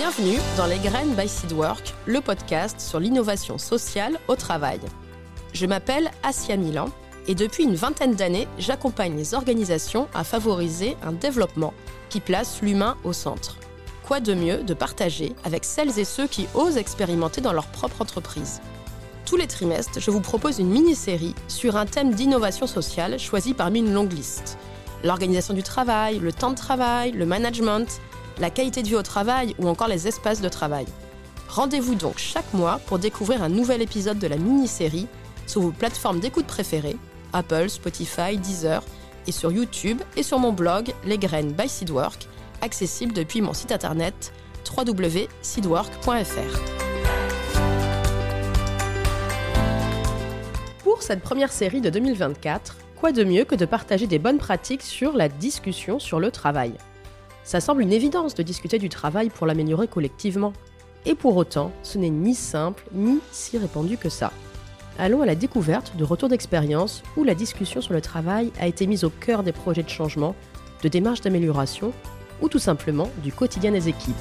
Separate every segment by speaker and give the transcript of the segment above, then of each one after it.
Speaker 1: Bienvenue dans Les Graines by Seedwork, le podcast sur l'innovation sociale au travail. Je m'appelle Asia Milan et depuis une vingtaine d'années, j'accompagne les organisations à favoriser un développement qui place l'humain au centre. Quoi de mieux de partager avec celles et ceux qui osent expérimenter dans leur propre entreprise? Tous les trimestres, je vous propose une mini-série sur un thème d'innovation sociale choisi parmi une longue liste. L'organisation du travail, le temps de travail, le management, la qualité de vie au travail ou encore les espaces de travail. Rendez-vous donc chaque mois pour découvrir un nouvel épisode de la mini-série sur vos plateformes d'écoute préférées, Apple, Spotify, Deezer, et sur YouTube et sur mon blog Les Graines by Seedwork, accessible depuis mon site internet www.seedwork.fr. Pour cette première série de 2024, quoi de mieux que de partager des bonnes pratiques sur la discussion sur le travail? Ça semble une évidence de discuter du travail pour l'améliorer collectivement. Et pour autant, ce n'est ni simple ni si répandu que ça. Allons à la découverte de retours d'expérience où la discussion sur le travail a été mise au cœur des projets de changement, de démarches d'amélioration ou tout simplement du quotidien des équipes.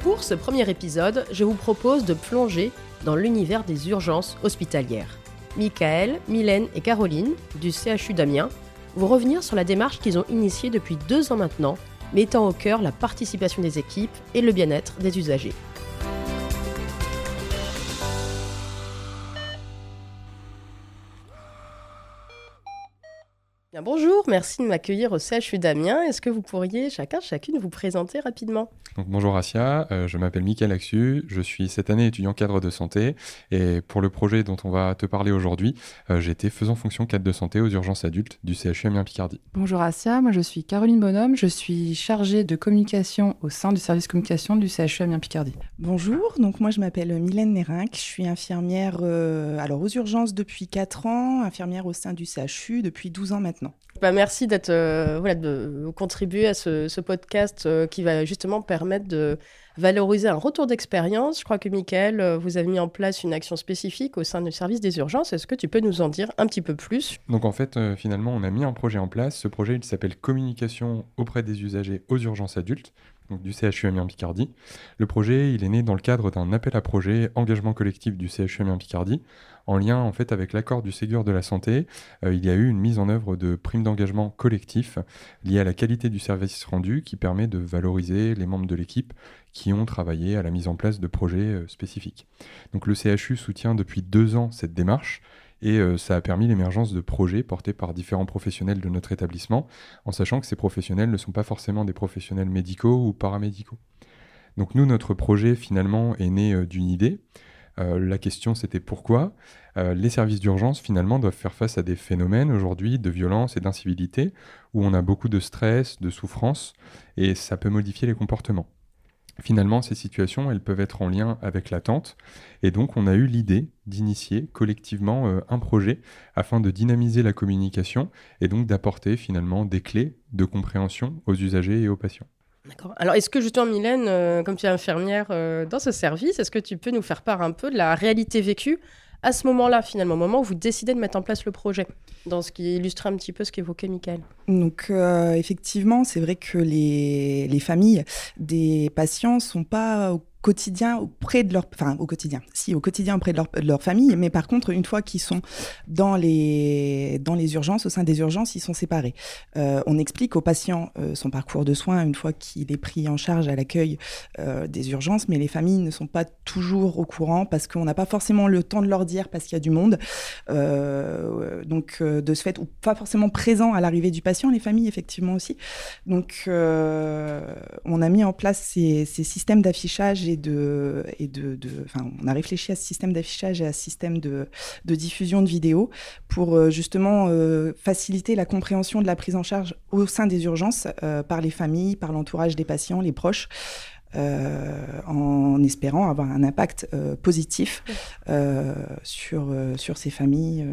Speaker 1: Pour ce premier épisode, je vous propose de plonger dans l'univers des urgences hospitalières. Michael, Mylène et Caroline, du CHU d'Amiens, vont revenir sur la démarche qu'ils ont initiée depuis deux ans maintenant, mettant au cœur la participation des équipes et le bien-être des usagers. Bonjour, merci de m'accueillir au CHU d'Amiens. Est-ce que vous pourriez chacun, chacune vous présenter rapidement?
Speaker 2: Donc, Bonjour Asia, euh, je m'appelle Mickaël Axu, je suis cette année étudiant cadre de santé et pour le projet dont on va te parler aujourd'hui, euh, j'ai été faisant fonction cadre de santé aux urgences adultes du CHU Amiens Picardie.
Speaker 3: Bonjour Asia, moi je suis Caroline Bonhomme, je suis chargée de communication au sein du service communication du CHU Amiens Picardie.
Speaker 4: Bonjour, donc moi je m'appelle Mylène Nérinck, je suis infirmière euh, alors aux urgences depuis 4 ans, infirmière au sein du CHU depuis 12 ans maintenant.
Speaker 1: Bah, merci d'être euh, voilà, de contribuer à ce, podcast euh, qui va justement permettre de valoriser un retour d'expérience. Je crois que Michael, euh, vous avez mis en place une action spécifique au sein du service des urgences. Est-ce que tu peux nous en dire un petit peu plus?
Speaker 2: Donc en fait, finalement, on a mis un projet en place. Ce projet, il s'appelle Communication auprès des usagers aux urgences adultes du CHU Amiens Picardie. Le projet, il est né dans le cadre d'un appel à projet engagement collectif du CHU Amiens Picardie, en lien en fait avec l'accord du Ségur de la santé. Euh, il y a eu une mise en œuvre de primes d'engagement collectif liées à la qualité du service rendu, qui permet de valoriser les membres de l'équipe qui ont travaillé à la mise en place de projets euh, spécifiques. Donc le CHU soutient depuis deux ans cette démarche et euh, ça a permis l'émergence de projets portés par différents professionnels de notre établissement, en sachant que ces professionnels ne sont pas forcément des professionnels médicaux ou paramédicaux. Donc nous, notre projet finalement est né euh, d'une idée. Euh, la question c'était pourquoi? Les services d'urgence finalement doivent faire face à des phénomènes aujourd'hui de violence et d'incivilité où on a beaucoup de stress, de souffrance et ça peut modifier les comportements. Finalement, ces situations, elles peuvent être en lien avec l'attente. Et donc, on a eu l'idée d'initier collectivement euh, un projet afin de dynamiser la communication et donc d'apporter finalement des clés de compréhension aux usagers et aux patients.
Speaker 1: D'accord. Alors, est-ce que justement, Mylène, euh, comme tu es infirmière euh, dans ce service, est-ce que tu peux nous faire part un peu de la réalité vécue à ce moment-là, finalement, au moment où vous décidez de mettre en place le projet, dans ce qui illustre un petit peu ce qu'évoquait Michael.
Speaker 4: Donc, euh, effectivement, c'est vrai que les, les familles des patients sont pas quotidien auprès de leur, enfin au quotidien, si au quotidien auprès de leur, leur famille, mais par contre une fois qu'ils sont dans les dans les urgences, au sein des urgences, ils sont séparés. Euh, on explique aux patients euh, son parcours de soins une fois qu'il est pris en charge à l'accueil euh, des urgences, mais les familles ne sont pas toujours au courant parce qu'on n'a pas forcément le temps de leur dire parce qu'il y a du monde. donc de ce fait, ou pas forcément présent à l'arrivée du patient, les familles effectivement aussi. Donc on a mis en place ces, ces systèmes d'affichage et et de, on a réfléchi à ce système d'affichage et à ce système de, de, diffusion de vidéos pour euh, justement euh, faciliter la compréhension de la prise en charge au sein des urgences euh, par les familles, par l'entourage des patients, les proches. En espérant avoir un impact positif sur, sur ces familles.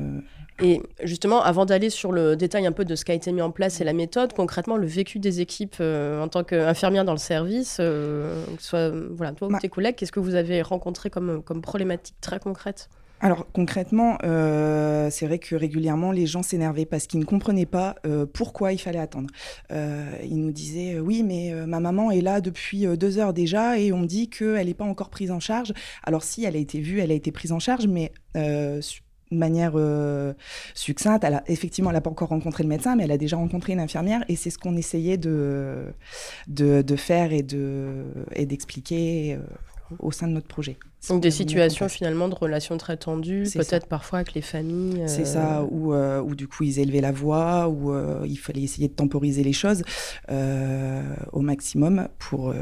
Speaker 1: Et justement, avant d'aller sur le détail un peu de ce qui a été mis en place et la méthode, concrètement, le vécu des équipes euh, en tant qu'infirmière dans le service, euh, soit voilà, toi ou bah tes collègues, qu'est-ce que vous avez rencontré comme, comme problématique très concrète?
Speaker 4: Alors concrètement, euh, c'est vrai que régulièrement les gens s'énervaient parce qu'ils ne comprenaient pas euh, pourquoi il fallait attendre. Euh, ils nous disaient oui, mais ma maman est là depuis deux heures déjà et on me dit qu'elle n'est pas encore prise en charge. Alors si, elle a été vue, elle a été prise en charge, mais de manière succincte. Effectivement, elle n'a pas encore rencontré le médecin, mais elle a déjà rencontré une infirmière et c'est ce qu'on essayait de, de, de, faire et d'expliquer et au sein de notre projet.
Speaker 1: Donc des situations finalement de relations très tendues, peut-être parfois avec les familles.
Speaker 4: C'est ça, euh, où, euh, où, du coup ils élevaient la voix, où euh, il fallait essayer de temporiser les choses au maximum pour,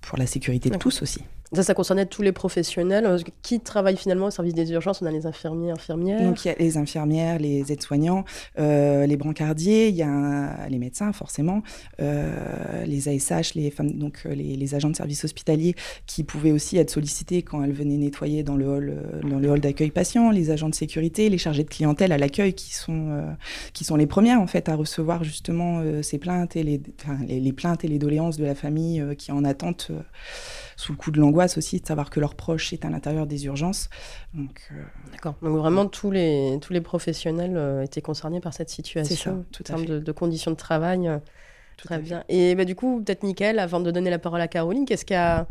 Speaker 4: pour la sécurité de tous aussi.
Speaker 1: Ça, ça concernait tous les professionnels. Euh, qui travaillent finalement au service des urgences On a les infirmiers, infirmières.
Speaker 4: Donc il y a les infirmières, les aides-soignants, euh, les brancardiers, il y a les médecins forcément, euh, les ASH, les femmes, donc les, agents de service hospitalier qui pouvaient aussi être sollicités quand elles venaient nettoyer dans le hall, dans le hall d'accueil patient, les agents de sécurité, les chargés de clientèle à l'accueil qui sont qui sont les premières en fait à recevoir justement ces plaintes et les, les, les, plaintes et les doléances de la famille qui est en attente sous le coup de l'angoisse aussi de savoir que leur proche est à l'intérieur des urgences.
Speaker 1: Donc, euh, D'accord. Donc vraiment tous les, tous les professionnels euh, étaient concernés par cette situation,
Speaker 4: tout
Speaker 1: en termes de, conditions de travail. Euh, très bien. Et bah, du coup, peut-être Nickel, avant de donner la parole à Caroline, qu'est-ce a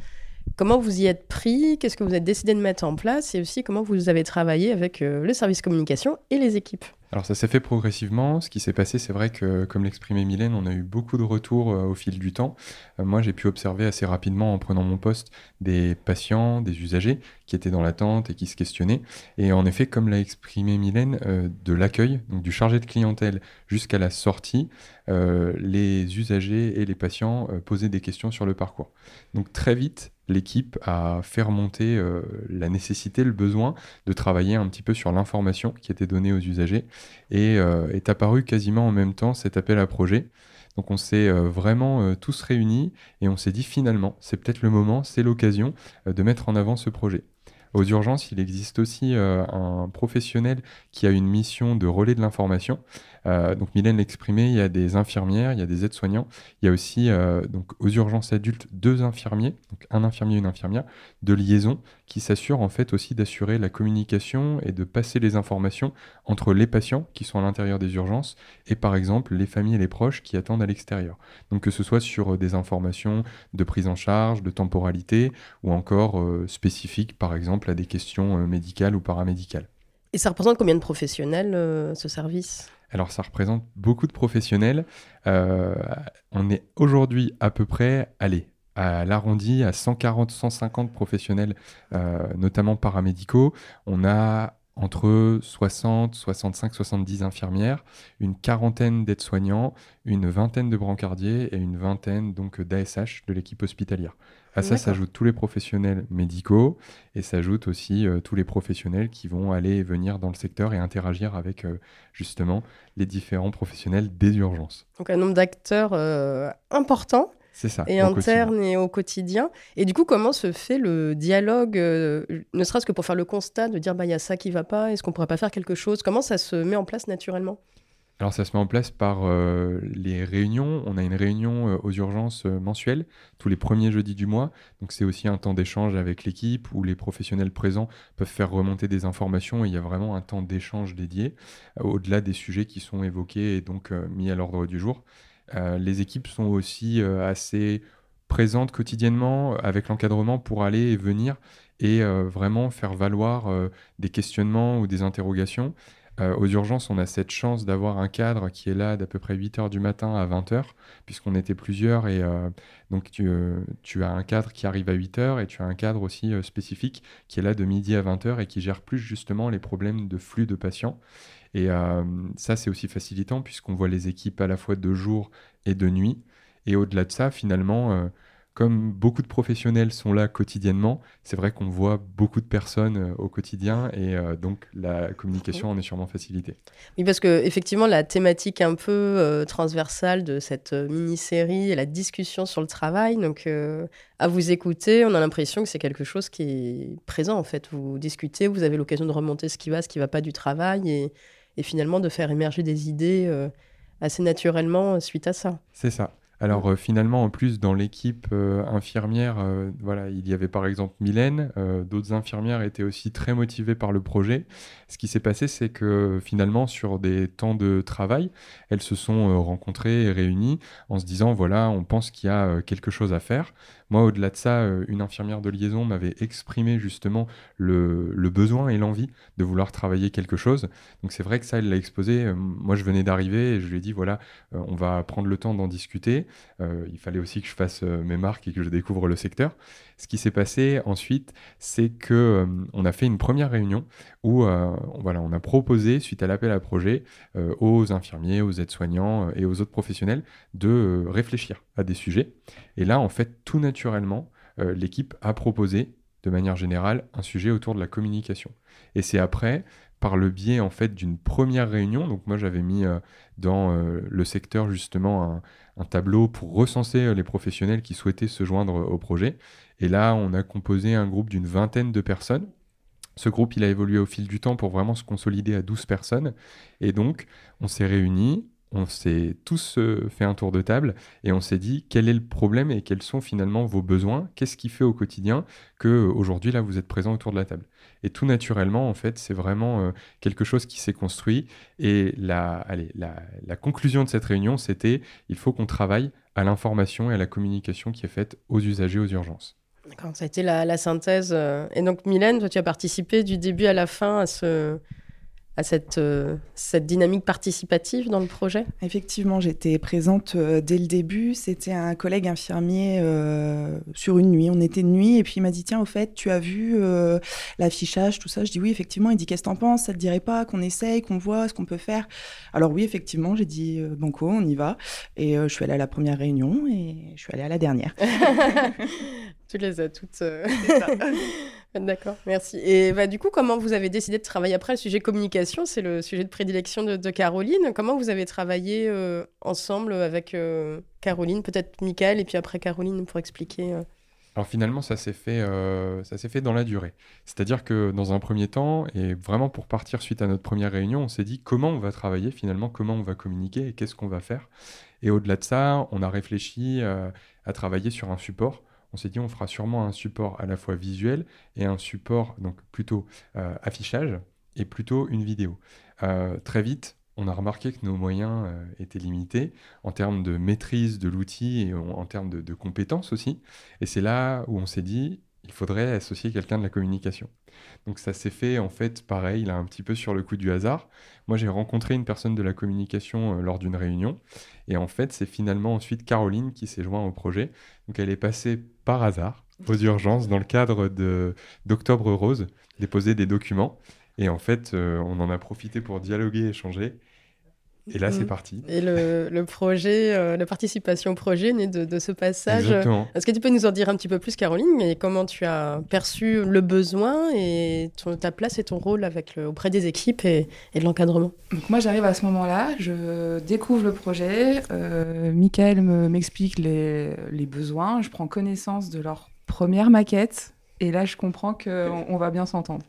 Speaker 1: Comment vous y êtes pris Qu'est-ce que vous avez décidé de mettre en place Et aussi, comment vous avez travaillé avec le service communication et les équipes
Speaker 2: alors ça s'est fait progressivement. Ce qui s'est passé, c'est vrai que, comme l'exprimait Mylène, on a eu beaucoup de retours euh, au fil du temps. Euh, moi, j'ai pu observer assez rapidement, en prenant mon poste, des patients, des usagers qui étaient dans l'attente et qui se questionnaient. Et en effet, comme l'a exprimé Mylène, euh, de l'accueil, donc du chargé de clientèle jusqu'à la sortie, les usagers et les patients posaient des questions sur le parcours. Donc très vite, l'équipe a fait remonter la nécessité, le besoin de travailler un petit peu sur l'information qui était donnée aux usagers et euh, est apparu quasiment en même temps cet appel à projet. Donc on s'est euh, vraiment euh, tous réunis et on s'est dit finalement, c'est peut-être le moment, c'est l'occasion de mettre en avant ce projet. Aux urgences, il existe aussi un professionnel qui a une mission de relais de l'information euh, donc Mylène l'exprimait, il y a des infirmières, il y a des aides-soignants, il y a aussi euh, donc aux urgences adultes deux infirmiers, donc un infirmier et une infirmière de liaison qui s'assurent en fait aussi d'assurer la communication et de passer les informations entre les patients qui sont à l'intérieur des urgences et par exemple les familles et les proches qui attendent à l'extérieur. Donc que ce soit sur euh, des informations de prise en charge, de temporalité ou encore spécifiques par exemple à des questions médicales ou paramédicales.
Speaker 1: Et ça représente combien de professionnels ce service?
Speaker 2: Alors ça représente beaucoup de professionnels. Euh, on est aujourd'hui à peu près, allez, à l'arrondi à 140-150 professionnels, euh, notamment paramédicaux. On a entre 60, 65, 70 infirmières, une quarantaine d'aides-soignants, une vingtaine de brancardiers et une vingtaine donc d'ASH de l'équipe hospitalière. À ça s'ajoutent tous les professionnels médicaux et s'ajoutent aussi euh, tous les professionnels qui vont aller et venir dans le secteur et interagir avec euh, justement les différents professionnels des urgences.
Speaker 1: Donc un nombre d'acteurs euh, important.
Speaker 2: C'est ça.
Speaker 1: Et interne et au quotidien. Et du coup, comment se fait le dialogue, ne serait-ce que pour faire le constat de dire, bah, il y a ça qui va pas, est-ce qu'on pourrait pas faire quelque chose? Comment ça se met en place naturellement?
Speaker 2: Alors ça se met en place par euh, les réunions. On a une réunion euh, aux urgences euh, mensuelles tous les premiers jeudis du mois. Donc c'est aussi un temps d'échange avec l'équipe où les professionnels présents peuvent faire remonter des informations et il y a vraiment un temps d'échange dédié au-delà des sujets qui sont évoqués et donc mis à l'ordre du jour. les équipes sont aussi assez présentes quotidiennement avec l'encadrement pour aller et venir et vraiment faire valoir des questionnements ou des interrogations. Euh, aux urgences, on a cette chance d'avoir un cadre qui est là d'à peu près 8 heures du matin à 20 heures, puisqu'on était plusieurs. Et euh, donc, euh, tu, as un cadre qui arrive à 8 heures et tu as un cadre aussi spécifique qui est là de midi à 20 heures et qui gère plus justement les problèmes de flux de patients. Et ça, c'est aussi facilitant puisqu'on voit les équipes à la fois de jour et de nuit. Et au-delà de ça, finalement, comme beaucoup de professionnels sont là quotidiennement, c'est vrai qu'on voit beaucoup de personnes euh, au quotidien et euh, donc la communication en est sûrement facilitée.
Speaker 1: Oui, parce que effectivement, la thématique un peu euh, transversale de cette mini-série est la discussion sur le travail. Donc, à vous écouter, on a l'impression que c'est quelque chose qui est présent en fait. Vous discutez, vous avez l'occasion de remonter ce qui va, ce qui ne va pas du travail et, et, finalement de faire émerger des idées assez naturellement suite à ça.
Speaker 2: C'est ça. Alors finalement, en plus, dans l'équipe infirmière, voilà, il y avait par exemple Mylène, d'autres infirmières étaient aussi très motivées par le projet. Ce qui s'est passé, c'est que finalement, sur des temps de travail, elles se sont rencontrées et réunies en se disant, voilà, on pense qu'il y a quelque chose à faire. Moi, au-delà de ça, euh, une infirmière de liaison m'avait exprimé justement le, besoin et l'envie de vouloir travailler quelque chose. Donc c'est vrai que ça, elle l'a exposé. Euh, moi, je venais d'arriver et je lui ai dit, voilà, euh, on va prendre le temps d'en discuter. il fallait aussi que je fasse mes marques et que je découvre le secteur. Ce qui s'est passé ensuite, c'est que on a fait une première réunion où voilà, on a proposé, suite à l'appel à projet, aux infirmiers, aux aides-soignants et aux autres professionnels de réfléchir à des sujets. Et là, en fait, tout naturellement, euh, l'équipe a proposé, de manière générale, un sujet autour de la communication. Et c'est après, par le biais en fait d'une première réunion, donc moi j'avais mis euh, dans euh, le secteur justement un, tableau pour recenser les professionnels qui souhaitaient se joindre au projet. Et là, on a composé un groupe d'une vingtaine de personnes. Ce groupe, il a évolué au fil du temps pour vraiment se consolider à 12 personnes. Et donc, on s'est réunis, on s'est tous euh, fait un tour de table et on s'est dit quel est le problème et quels sont finalement vos besoins, qu'est-ce qui fait au quotidien que euh, aujourd'hui là vous êtes présent autour de la table? Et tout naturellement en fait c'est vraiment euh, quelque chose qui s'est construit et la, allez, la, conclusion de cette réunion c'était il faut qu'on travaille à l'information et à la communication qui est faite aux usagers aux urgences.
Speaker 1: D'accord, ça a été la, la synthèse. Et donc Mylène, toi tu as participé du début à la fin à ce, à cette, euh, cette dynamique participative dans le projet?
Speaker 4: Effectivement, j'étais présente euh, dès le début. C'était un collègue infirmier euh, sur une nuit. On était de nuit et puis il m'a dit Tiens, au fait, tu as vu l'affichage, tout ça? Je dis Oui, effectivement. Il dit Qu'est-ce que t'en penses? Ça te dirait pas qu'on essaye, qu'on voit ce qu'on peut faire? Alors, oui, effectivement, j'ai dit Banco, on y va. Et je suis allée à la première réunion et je suis allée à la dernière.
Speaker 1: tu les as toutes. D'accord, merci. Et bah, du coup, comment vous avez décidé de travailler après le sujet communication? C'est le sujet de prédilection de, Caroline. Comment vous avez travaillé euh, ensemble avec euh, Caroline, peut-être Michael, et puis après Caroline pour expliquer euh?
Speaker 2: Alors finalement, ça s'est fait, ça s'est fait dans la durée. C'est-à-dire que dans un premier temps, et vraiment pour partir suite à notre première réunion, on s'est dit comment on va travailler finalement, comment on va communiquer et qu'est-ce qu'on va faire. Et au-delà de ça, on a réfléchi à travailler sur un support on s'est dit on fera sûrement un support à la fois visuel et un support donc plutôt euh, affichage et plutôt une vidéo. Euh, très vite, on a remarqué que nos moyens euh, étaient limités en termes de maîtrise de l'outil et en, termes de, compétences aussi. Et c'est là où on s'est dit il faudrait associer quelqu'un de la communication. Donc ça s'est fait en fait pareil, là un petit peu sur le coup du hasard. Moi j'ai rencontré une personne de la communication lors d'une réunion et en fait c'est finalement ensuite Caroline qui s'est joint au projet. Donc elle est passée par hasard aux urgences dans le cadre d'Octobre Rose, déposer des documents. Et en fait, euh, on en a profité pour dialoguer, échanger. Et là, c'est mm. parti.
Speaker 1: Et le, projet, euh, la participation au projet naît de, ce passage. Est-ce que tu peux nous en dire un petit peu plus, Caroline, et comment tu as perçu le besoin et ta place et ton rôle avec auprès des équipes et, de l'encadrement?
Speaker 3: Moi, j'arrive à ce moment-là, je découvre le projet, euh, Michael m'explique les, les besoins, je prends connaissance de leur première maquette et là, je comprends qu'on on va bien s'entendre.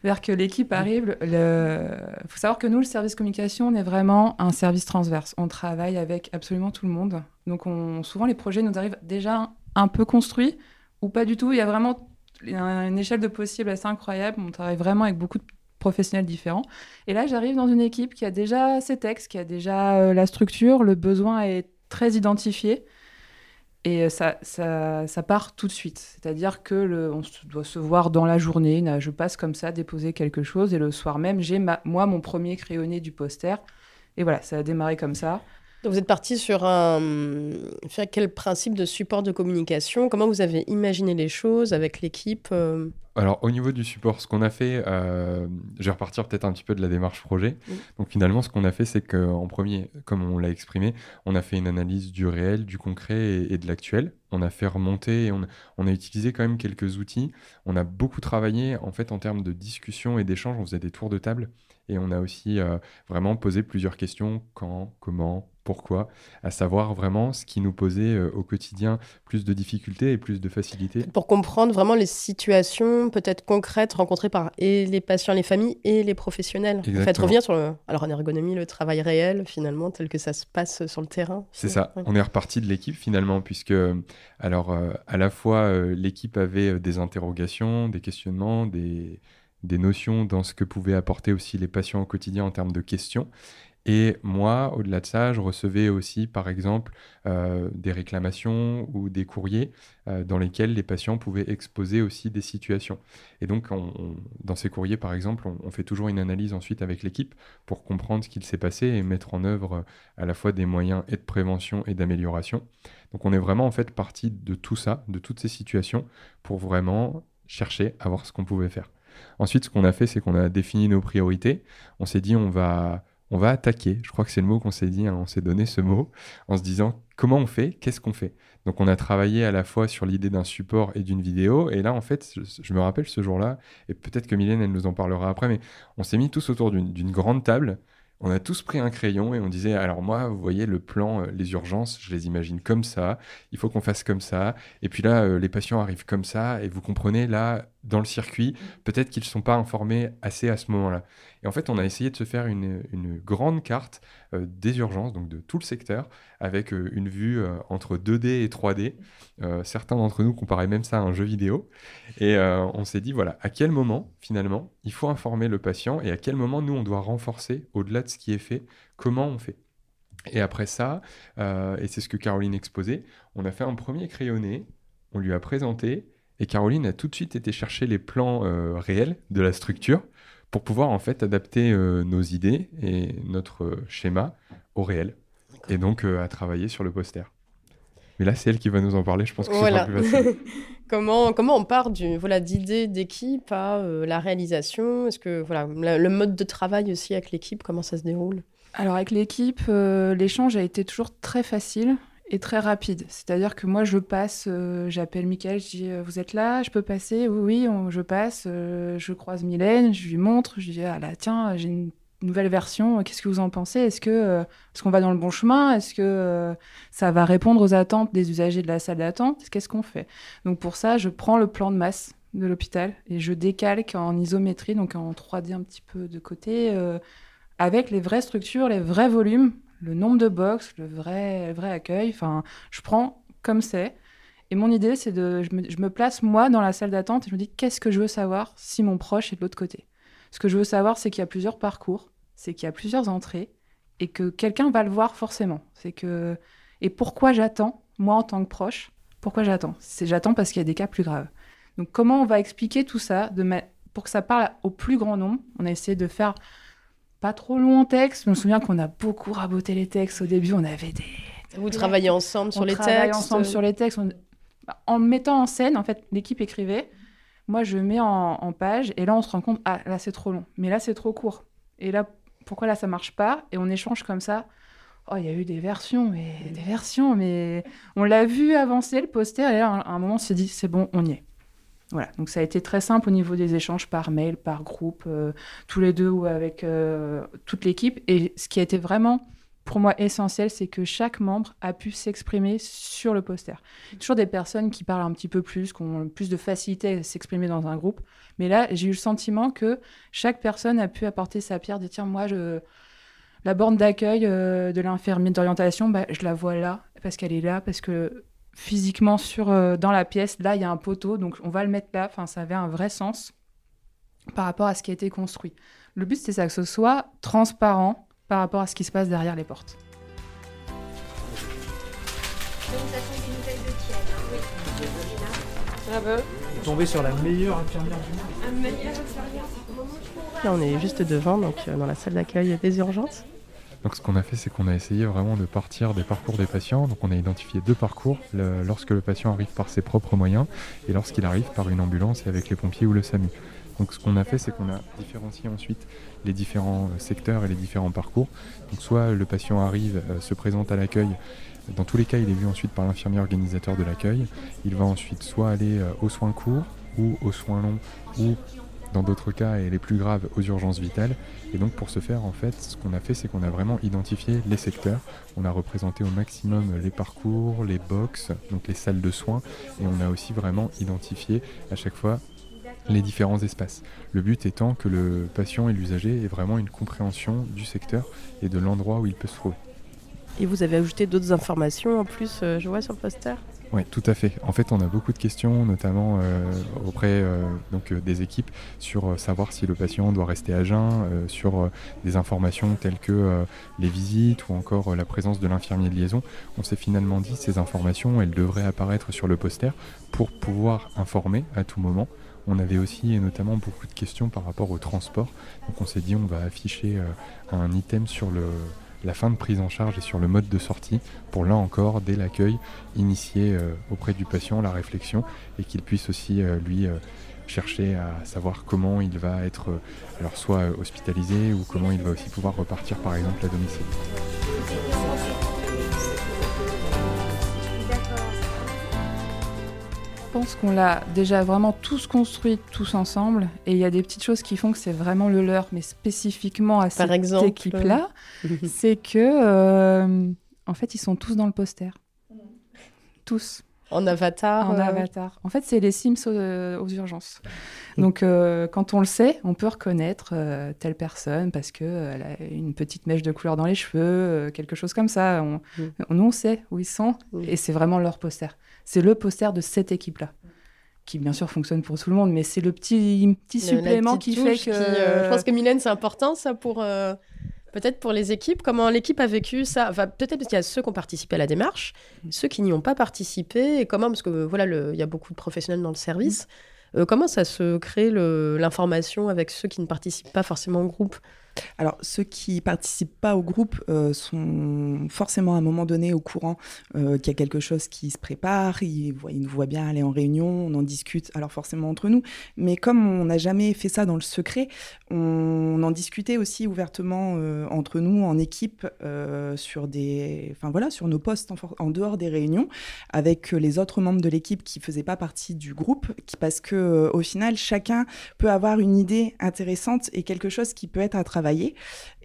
Speaker 3: C'est-à-dire que l'équipe arrive. Il faut savoir que nous, le service communication, on est vraiment un service transverse. On travaille avec absolument tout le monde. Donc, on, souvent, les projets nous arrivent déjà un peu construits ou pas du tout. Il y a vraiment une échelle de possibles assez incroyable. On travaille vraiment avec beaucoup de professionnels différents. Et là, j'arrive dans une équipe qui a déjà ses textes, qui a déjà euh, la structure. Le besoin est très identifié. Et ça, ça, ça, part tout de suite. C'est-à-dire que le, on doit se voir dans la journée. Je passe comme ça, déposer quelque chose. Et le soir même, j'ai moi mon premier crayonné du poster. Et voilà, ça a démarré comme ça.
Speaker 1: Donc vous êtes parti sur un... quel principe de support de communication? Comment vous avez imaginé les choses avec l'équipe euh?
Speaker 2: Alors, au niveau du support, ce qu'on a fait, euh, je vais repartir peut-être un petit peu de la démarche projet. Donc, finalement, ce qu'on a fait, c'est qu'en premier, comme on l'a exprimé, on a fait une analyse du réel, du concret et, de l'actuel. On a fait remonter, et on, a utilisé quand même quelques outils. On a beaucoup travaillé, en fait, en termes de discussion et d'échange. On faisait des tours de table et on a aussi euh, vraiment posé plusieurs questions quand, comment, pourquoi, à savoir vraiment ce qui nous posait euh, au quotidien plus de difficultés et plus de facilité.
Speaker 1: Pour comprendre vraiment les situations peut-être concrètes rencontrées par et les patients, les familles et les professionnels. En fait, revenir sur le, alors en ergonomie, le travail réel finalement tel que ça se passe sur le terrain.
Speaker 2: C'est ça. On est reparti de l'équipe finalement puisque alors euh, à la fois euh, l'équipe avait des interrogations, des questionnements, des des notions dans ce que pouvaient apporter aussi les patients au quotidien en termes de questions. Et moi, au-delà de ça, je recevais aussi, par exemple, euh, des réclamations ou des courriers euh, dans lesquels les patients pouvaient exposer aussi des situations. Et donc, dans ces courriers, par exemple, on, fait toujours une analyse ensuite avec l'équipe pour comprendre ce qu'il s'est passé et mettre en œuvre euh, à la fois des moyens et de prévention et d'amélioration. Donc, on est vraiment en fait parti de tout ça, de toutes ces situations, pour vraiment chercher à voir ce qu'on pouvait faire. Ensuite, ce qu'on a fait, c'est qu'on a défini nos priorités. On s'est dit, on va on va attaquer. Je crois que c'est le mot qu'on s'est dit, hein. on s'est donné ce mot en se disant comment on fait, qu'est-ce qu'on fait. Donc on a travaillé à la fois sur l'idée d'un support et d'une vidéo. Et là, en fait, je, me rappelle ce jour-là, et peut-être que Mylène, elle nous en parlera après, mais on s'est mis tous autour d'une grande table on a tous pris un crayon et on disait alors moi vous voyez le plan euh, les urgences je les imagine comme ça il faut qu'on fasse comme ça et puis là euh, les patients arrivent comme ça et vous comprenez là dans le circuit peut-être qu'ils ne sont pas informés assez à ce moment-là. Et en fait on a essayé de se faire une, grande carte euh, des urgences donc de tout le secteur avec une vue entre 2D et 3D certains d'entre nous comparaient même ça à un jeu vidéo. Et on s'est dit voilà à quel moment finalement il faut informer le patient et à quel moment nous on doit renforcer au-delà ce qui est fait, comment on fait? Et après ça, euh, et c'est ce que Caroline exposait, on a fait un premier crayonné, on lui a présenté, et Caroline a tout de suite été chercher les plans euh, réels de la structure pour pouvoir en fait adapter euh, nos idées et notre schéma au réel, et donc à travailler sur le poster. Mais là, c'est elle qui va nous en parler. Je pense que c'est sera plus facile.
Speaker 1: comment, comment on part du voilà d'idée d'équipe à euh, la réalisation? Est-ce que voilà le mode de travail aussi avec l'équipe, comment ça se déroule?
Speaker 3: Alors avec l'équipe, euh, l'échange a été toujours très facile et très rapide. C'est-à-dire que moi, je passe, euh, j'appelle Mickaël, je dis Vous êtes là Je peux passer? Oui, oui, je passe. je croise Mylène, je lui montre, je dis Ah là, tiens, j'ai une nouvelle version. Qu'est-ce que vous en pensez? Est-ce que euh, est-ce qu'on va dans le bon chemin? Est-ce que euh, ça va répondre aux attentes des usagers de la salle d'attente? Qu'est-ce qu'on fait? Donc pour ça, je prends le plan de masse de l'hôpital et je décalque en isométrie, donc en 3D un petit peu de côté, euh, avec les vraies structures, les vrais volumes, le nombre de box, le vrai, vrai accueil. Enfin, je prends comme c'est. Et mon idée, c'est de, je me, place moi dans la salle d'attente et je me dis qu'est-ce que je veux savoir si mon proche est de l'autre côté? Ce que je veux savoir, c'est qu'il y a plusieurs parcours, c'est qu'il y a plusieurs entrées et que quelqu'un va le voir forcément. C'est que et pourquoi j'attends moi en tant que proche Pourquoi j'attends? C'est j'attends parce qu'il y a des cas plus graves. Donc comment on va expliquer tout ça pour que ça parle au plus grand nombre On a essayé de faire pas trop long en texte. Je me souviens qu'on a beaucoup raboté les textes au début. On avait des
Speaker 1: vous travaillez ensemble sur les
Speaker 3: textes. ensemble sur les textes. En mettant en scène, en fait, l'équipe écrivait. Moi, je mets en, en, page et là, on se rend compte, ah, là, c'est trop long. Mais là, c'est trop court. Et là, pourquoi là ça marche pas? Et on échange comme ça. Oh, il y a eu des versions, mais des versions, mais on l'a vu avancer le poster et là, à un moment, on s'est dit c'est bon, on y est. Voilà, donc ça a été très simple au niveau des échanges par mail, par groupe, euh, tous les deux ou avec euh, toute l'équipe. Et ce qui a été vraiment pour moi essentiel, c'est que chaque membre a pu s'exprimer sur le poster. Toujours des personnes qui parlent un petit peu plus, qui ont plus de facilité à s'exprimer dans un groupe. Mais là, j'ai eu le sentiment que chaque personne a pu apporter sa pierre, de tiens, moi, je... la borne d'accueil euh, de l'infirmier d'orientation, bah, je la vois là, parce qu'elle est là, parce que physiquement, sur, euh, dans la pièce, là, il y a un poteau, donc on va le mettre là. Enfin, ça avait un vrai sens par rapport à ce qui a été construit. Le but, c'est ça, que ce soit transparent, par rapport à ce qui se passe derrière les portes.
Speaker 5: Bah. Tomber sur la meilleure infirmière
Speaker 1: du monde. Là, on est juste devant, donc euh, dans la salle d'accueil des urgences.
Speaker 2: Donc ce qu'on a fait, c'est qu'on a essayé vraiment de partir des parcours des patients. Donc on a identifié deux parcours, lorsque le patient arrive par ses propres moyens et lorsqu'il arrive par une ambulance et avec les pompiers ou le SAMU. Donc ce qu'on a fait, c'est qu'on a différencié ensuite les différents euh, secteurs et les différents parcours. Donc soit le patient arrive, euh, se présente à l'accueil. Dans tous les cas, il est vu ensuite par l'infirmier organisateur de l'accueil. Il va ensuite soit aller euh, aux soins courts ou aux soins longs ou dans d'autres cas, elle est plus grave aux urgences vitales. Et donc pour ce faire, en fait, ce qu'on a fait, c'est qu'on a vraiment identifié les secteurs. On a représenté au maximum les parcours, les box, donc les salles de soins, et on a aussi vraiment identifié à chaque fois les différents espaces. Le but étant que le patient et l'usager aient vraiment une compréhension du secteur et de l'endroit où il peut se trouver.
Speaker 1: Et vous avez ajouté d'autres informations en plus, euh, je vois sur le poster?
Speaker 2: Oui, tout à fait. En fait, on a beaucoup de questions, notamment euh, auprès euh, donc, des équipes, sur savoir si le patient doit rester à jeun, sur des informations telles que les visites ou encore la présence de l'infirmier de liaison. On s'est finalement dit ces informations, elles devraient apparaître sur le poster pour pouvoir informer à tout moment. On avait aussi et notamment beaucoup de questions par rapport au transport. Donc on s'est dit on va afficher un item sur le, la fin de prise en charge et sur le mode de sortie pour là encore, dès l'accueil, initier euh, auprès du patient la réflexion et qu'il puisse aussi euh, lui euh, chercher à savoir comment il va être alors soit hospitalisé ou comment il va aussi pouvoir repartir par exemple à domicile.
Speaker 3: Pense qu'on l'a déjà vraiment tous construit tous ensemble. Et il y a des petites choses qui font que c'est vraiment le leur, mais spécifiquement à cette équipe-là. c'est que, euh, en fait, ils sont tous dans le poster. Tous.
Speaker 1: En avatar
Speaker 3: En euh, avatar. En fait, c'est les Sims aux, urgences. Donc, euh, quand on le sait, on peut reconnaître telle personne parce qu'elle a une petite mèche de couleur dans les cheveux, quelque chose comme ça. On, mm. Nous, on sait où ils sont et c'est vraiment leur poster c'est le poster de cette équipe-là qui bien sûr fonctionne pour tout le monde, mais c'est le petit, petit supplément qui fait que...
Speaker 1: Euh, je pense que Mylène, c'est important ça pour... Euh, peut-être pour les équipes, comment l'équipe a vécu ça? Enfin, Peut-être parce qu'il y a ceux qui ont participé à la démarche, mm. ceux qui n'y ont pas participé, et comment, parce que voilà, il y a beaucoup de professionnels dans le service, mm. Euh, comment ça se crée l'information avec ceux qui ne participent pas forcément au groupe?
Speaker 4: Alors, ceux qui participent pas au groupe euh, sont forcément à un moment donné au courant euh, qu'il y a quelque chose qui se prépare, ils, nous voient bien aller en réunion, on en discute, alors forcément entre nous, mais comme on n'a jamais fait ça dans le secret, on, en discutait aussi ouvertement euh, entre nous, en équipe, sur, des, voilà, sur nos postes en, dehors des réunions, avec les autres membres de l'équipe qui ne faisaient pas partie du groupe, parce que au final, chacun peut avoir une idée intéressante et quelque chose qui peut être à travers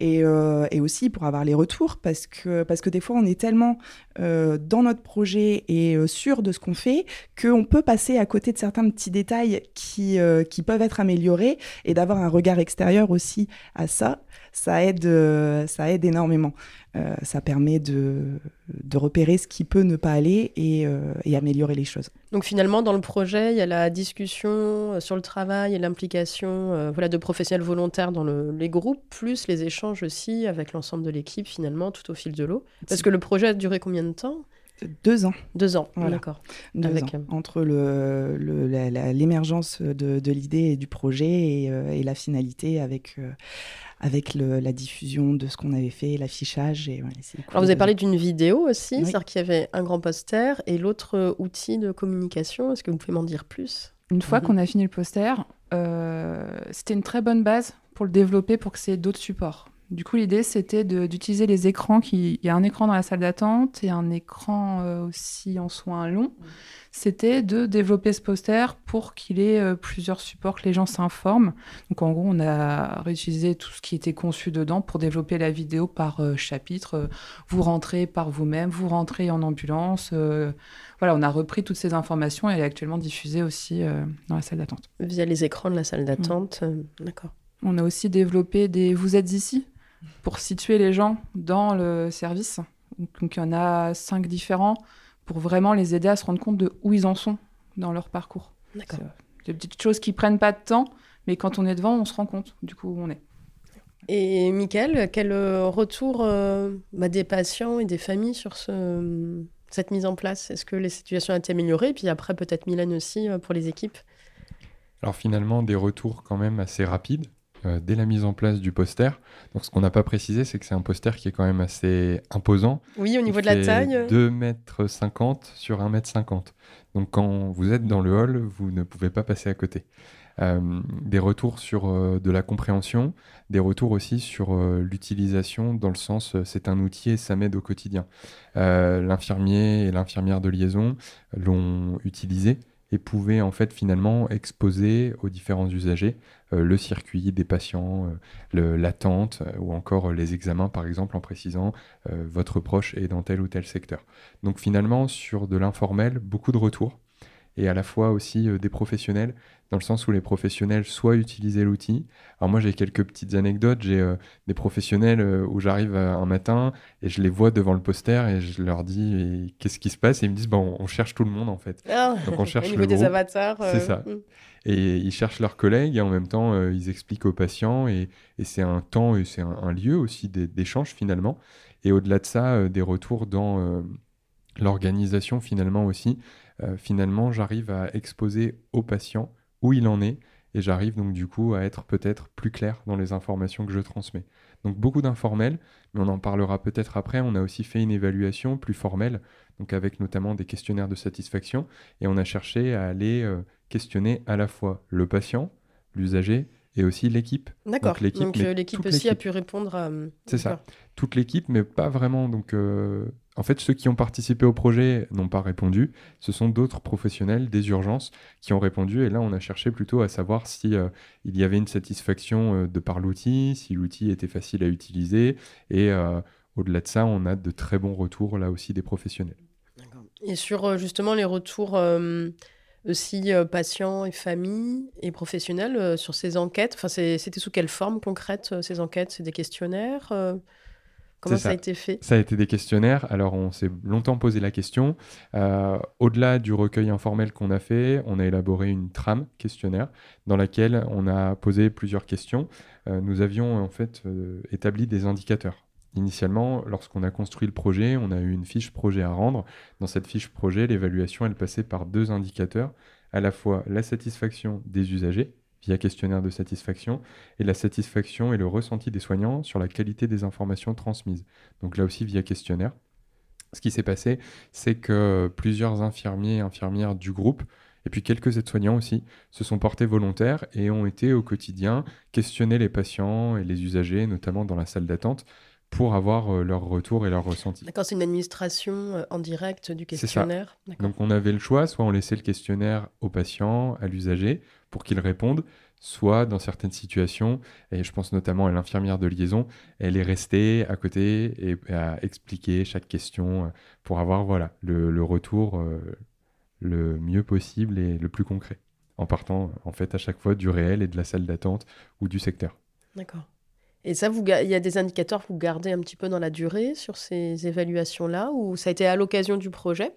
Speaker 4: euh, et, aussi pour avoir les retours parce que, parce que des fois on est tellement euh, dans notre projet et euh, sûr de ce qu'on fait qu'on peut passer à côté de certains petits détails qui, qui peuvent être améliorés et d'avoir un regard extérieur aussi à ça ça aide, euh, ça aide énormément. Euh, ça permet de, de, repérer ce qui peut ne pas aller et, euh, et, améliorer les choses.
Speaker 1: Donc finalement, dans le projet, il y a la discussion sur le travail et l'implication voilà, de professionnels volontaires dans le, les groupes, plus les échanges aussi avec l'ensemble de l'équipe finalement tout au fil de l'eau. Parce que le projet a duré combien de temps
Speaker 4: deux ans.
Speaker 1: Deux ans, d'accord.
Speaker 4: Avec... Entre l'émergence le, de, de l'idée et du projet et, et, la finalité avec, avec la diffusion de ce qu'on avait fait, l'affichage. Et,
Speaker 1: Alors vous avez parlé d'une vidéo aussi, c'est-à-dire qu'il y avait un grand poster et l'autre euh, outil de communication. Est-ce que vous pouvez m'en dire plus?
Speaker 3: Une fois mhm. qu'on a fini le poster, euh, c'était une très bonne base pour le développer pour que c'est d'autres supports. Du coup, l'idée, c'était d'utiliser les écrans. Qui... Il y a un écran dans la salle d'attente et un écran euh, aussi en soins longs. C'était de développer ce poster pour qu'il ait euh, plusieurs supports, que les gens s'informent. Donc, en gros, on a réutilisé tout ce qui était conçu dedans pour développer la vidéo par euh, chapitre. Vous rentrez par vous-même, vous rentrez en ambulance. Voilà, on a repris toutes ces informations et elle est actuellement diffusée aussi dans la salle d'attente.
Speaker 1: Via les écrans de la salle d'attente, d'accord.
Speaker 3: On a aussi développé des Vous êtes ici pour situer les gens dans le service. Donc il y en a cinq différents pour vraiment les aider à se rendre compte de où ils en sont dans leur parcours. D'accord. Des petites choses qui prennent pas de temps, mais quand on est devant, on se rend compte du coup où on est.
Speaker 1: Et Mickaël, quel euh, retour euh, bah, des patients et des familles sur ce, cette mise en place? Est-ce que les situations ont été améliorées? Et puis après, peut-être Mylène aussi euh, pour les équipes
Speaker 2: Alors finalement, des retours quand même assez rapides. Euh, dès la mise en place du poster. Donc, ce qu'on n'a pas précisé, c'est que c'est un poster qui est quand même assez imposant.
Speaker 1: Oui, au niveau de la taille.
Speaker 2: 2 mètres 50 sur 1 mètre 50. Donc, quand vous êtes dans le hall, vous ne pouvez pas passer à côté. Euh, des retours sur euh, de la compréhension, des retours aussi sur l'utilisation dans le sens c'est un outil et ça m'aide au quotidien. L'infirmier et l'infirmière de liaison l'ont utilisé et pouvait en fait finalement exposer aux différents usagers euh, le circuit des patients, euh, l'attente ou encore les examens par exemple en précisant votre proche est dans tel ou tel secteur. Donc finalement sur de l'informel, beaucoup de retours et à la fois aussi des professionnels dans le sens où les professionnels soit utilisaient l'outil. Alors moi j'ai quelques petites anecdotes, j'ai euh, des professionnels euh, où j'arrive euh, un matin et je les vois devant le poster et je leur dis qu'est-ce qui se passe? Et ils me disent bon on cherche tout le monde en fait.
Speaker 1: Ah, Donc on cherche au niveau des avatars.
Speaker 2: C'est ça. Hmm. Et ils cherchent leurs collègues et en même temps ils expliquent aux patients et, et c'est un temps et c'est un, lieu aussi d'échange finalement. Et au-delà de ça, des retours dans l'organisation finalement aussi. finalement j'arrive à exposer aux patients où il en est, et j'arrive donc du coup à être peut-être plus clair dans les informations que je transmets. Donc beaucoup d'informels, mais on en parlera peut-être après. On a aussi fait une évaluation plus formelle, donc avec notamment des questionnaires de satisfaction, et on a cherché à aller euh, questionner à la fois le patient, l'usager et aussi l'équipe.
Speaker 1: D'accord. Donc l'équipe euh, aussi a pu répondre à.
Speaker 2: C'est ça. Toute l'équipe, mais pas vraiment. Donc euh, en fait, ceux qui ont participé au projet n'ont pas répondu. Ce sont d'autres professionnels des urgences qui ont répondu. Et là, on a cherché plutôt à savoir si euh, il y avait une satisfaction euh, de par l'outil, si l'outil était facile à utiliser. Et euh, au-delà de ça, on a de très bons retours là aussi des professionnels.
Speaker 1: Et sur justement les retours aussi patients et familles et professionnels sur ces enquêtes, enfin, c'était sous quelle forme concrète ces enquêtes? C'est des questionnaires Comment ça, a été fait?
Speaker 2: Ça a été des questionnaires. Alors, on s'est longtemps posé la question. Euh, au-delà du recueil informel qu'on a fait, on a élaboré une trame questionnaire dans laquelle on a posé plusieurs questions. Euh, nous avions en fait euh, établi des indicateurs. Initialement, lorsqu'on a construit le projet, on a eu une fiche projet à rendre. Dans cette fiche projet, l'évaluation, elle passait par deux indicateurs, à la fois la satisfaction des usagers, via questionnaire de satisfaction, et la satisfaction et le ressenti des soignants sur la qualité des informations transmises. Donc là aussi via questionnaire. Ce qui s'est passé, c'est que plusieurs infirmiers et infirmières du groupe, et puis quelques aides-soignants aussi, se sont portés volontaires et ont été au quotidien questionner les patients et les usagers, notamment dans la salle d'attente, pour avoir euh, leur retour et leur ressenti.
Speaker 1: D'accord, c'est une administration euh, en direct du questionnaire.
Speaker 2: Donc on avait le choix, soit on laissait le questionnaire au patient, à l'usager, pour qu'il réponde, soit dans certaines situations, et je pense notamment à l'infirmière de liaison, elle est restée à côté et à expliquer chaque question euh, pour avoir voilà le, retour le mieux possible et le plus concret, en partant en fait à chaque fois du réel et de la salle d'attente ou du secteur.
Speaker 1: D'accord. Et ça, il y a des indicateurs que vous gardez un petit peu dans la durée sur ces évaluations-là, ou ça a été à l'occasion du projet?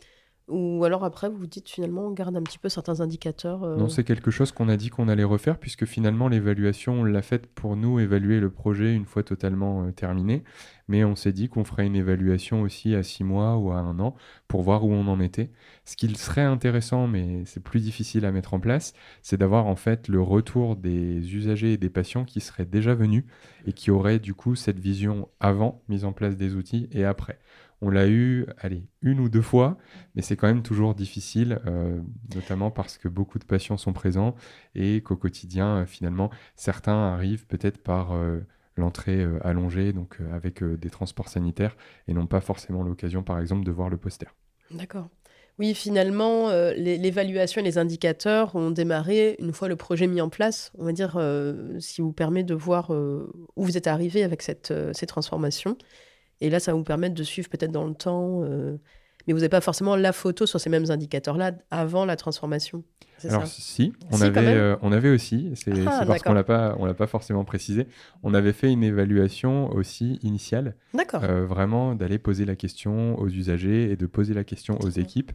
Speaker 1: Ou alors après, vous vous dites finalement, on garde un petit peu certains indicateurs euh
Speaker 2: Non, c'est quelque chose qu'on a dit qu'on allait refaire, puisque finalement, l'évaluation, on l'a faite pour nous évaluer le projet une fois totalement euh, terminé. Mais on s'est dit qu'on ferait une évaluation aussi à six mois ou à un an pour voir où on en était. Ce qui serait intéressant, mais c'est plus difficile à mettre en place, c'est d'avoir en fait le retour des usagers et des patients qui seraient déjà venus et qui auraient du coup cette vision avant mise en place des outils et après. On l'a eu, allez, une ou deux fois, mais c'est quand même toujours difficile, euh, notamment parce que beaucoup de patients sont présents et qu'au quotidien, euh, finalement, certains arrivent peut-être par euh, l'entrée allongée, donc avec des transports sanitaires, et n'ont pas forcément l'occasion, par exemple, de voir le poster.
Speaker 1: D'accord. Oui, finalement, l'évaluation et les indicateurs ont démarré une fois le projet mis en place. On va dire, qui vous permet de voir où vous êtes arrivé avec cette, ces transformations. Et là, ça va vous permettre de suivre peut-être dans le temps. Euh, mais vous n'avez pas forcément la photo sur ces mêmes indicateurs-là avant la transformation.
Speaker 2: Alors si, on, avait, euh, on avait aussi, c'est ah, parce qu'on on l'a pas forcément précisé, on avait fait une évaluation aussi initiale, euh, vraiment d'aller poser la question aux usagers et de poser la question aux équipes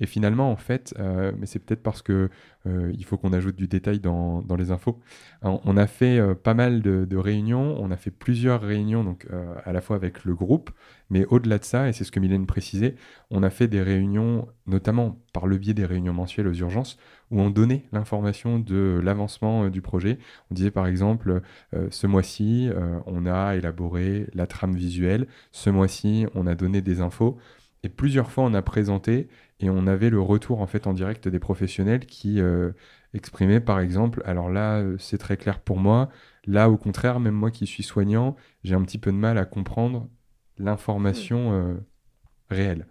Speaker 2: et finalement, en fait, euh, mais c'est peut-être parce que euh, il faut qu'on ajoute du détail dans, dans les infos. On, a fait euh, pas mal de, réunions, on a fait plusieurs réunions, donc à la fois avec le groupe, mais au-delà de ça, et c'est ce que Mylène précisait, on a fait des réunions, notamment par le biais des réunions mensuelles aux urgences, où on donnait l'information de l'avancement du projet. On disait par exemple, ce mois-ci, on a élaboré la trame visuelle, ce mois-ci, on a donné des infos. Et plusieurs fois, on a présenté et on avait le retour en fait en direct des professionnels qui euh, exprimaient par exemple, alors là, euh, c'est très clair pour moi. Là, au contraire, même moi qui suis soignant, j'ai un petit peu de mal à comprendre l'information euh, réelle.